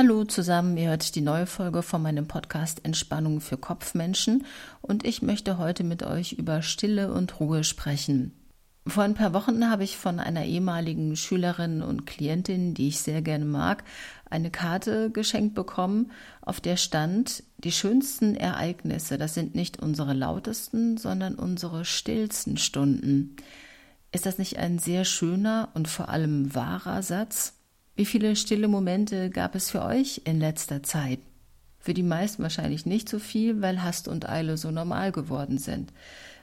Hallo zusammen, ihr hört die neue Folge von meinem Podcast Entspannung für Kopfmenschen und ich möchte heute mit euch über Stille und Ruhe sprechen. Vor ein paar Wochen habe ich von einer ehemaligen Schülerin und Klientin, die ich sehr gerne mag, eine Karte geschenkt bekommen, auf der stand, die schönsten Ereignisse, das sind nicht unsere lautesten, sondern unsere stillsten Stunden. Ist das nicht ein sehr schöner und vor allem wahrer Satz? Wie viele stille Momente gab es für euch in letzter Zeit? Für die meisten wahrscheinlich nicht so viel, weil Hast und Eile so normal geworden sind.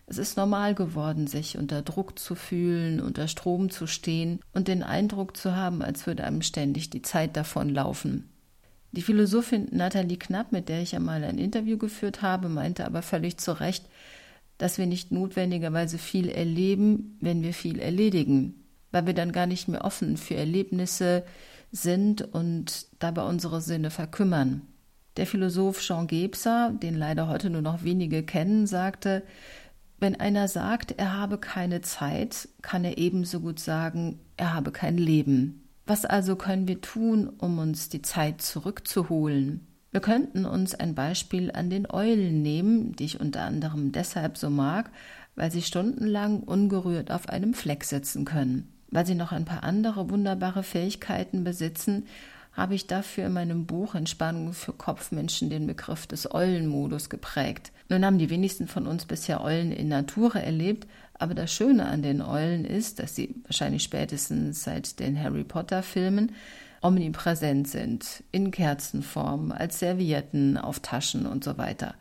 Es ist normal geworden, sich unter Druck zu fühlen, unter Strom zu stehen und den Eindruck zu haben, als würde einem ständig die Zeit davonlaufen. Die Philosophin Nathalie Knapp, mit der ich einmal ein Interview geführt habe, meinte aber völlig zu Recht, dass wir nicht notwendigerweise viel erleben, wenn wir viel erledigen weil wir dann gar nicht mehr offen für Erlebnisse sind und dabei unsere Sinne verkümmern. Der Philosoph Jean Gebser, den leider heute nur noch wenige kennen, sagte, wenn einer sagt, er habe keine Zeit, kann er ebenso gut sagen, er habe kein Leben. Was also können wir tun, um uns die Zeit zurückzuholen? Wir könnten uns ein Beispiel an den Eulen nehmen, die ich unter anderem deshalb so mag, weil sie stundenlang ungerührt auf einem Fleck sitzen können. Weil sie noch ein paar andere wunderbare Fähigkeiten besitzen, habe ich dafür in meinem Buch Entspannung für Kopfmenschen den Begriff des Eulenmodus geprägt. Nun haben die wenigsten von uns bisher Eulen in Natur erlebt, aber das Schöne an den Eulen ist, dass sie wahrscheinlich spätestens seit den Harry Potter Filmen omnipräsent sind, in Kerzenform, als Servietten, auf Taschen und so weiter.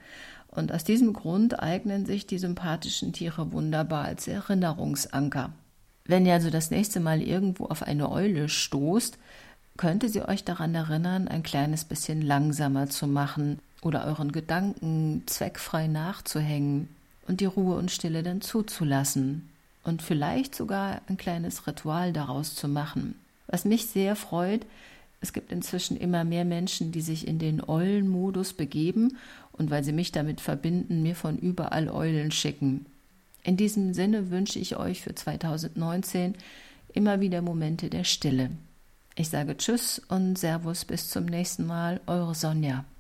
Und aus diesem Grund eignen sich die sympathischen Tiere wunderbar als Erinnerungsanker. Wenn ihr also das nächste Mal irgendwo auf eine Eule stoßt, könnte sie euch daran erinnern, ein kleines bisschen langsamer zu machen oder euren Gedanken zweckfrei nachzuhängen und die Ruhe und Stille dann zuzulassen und vielleicht sogar ein kleines Ritual daraus zu machen. Was mich sehr freut, es gibt inzwischen immer mehr Menschen, die sich in den Eulenmodus begeben und weil sie mich damit verbinden, mir von überall Eulen schicken. In diesem Sinne wünsche ich euch für 2019 immer wieder Momente der Stille. Ich sage Tschüss und Servus bis zum nächsten Mal, eure Sonja.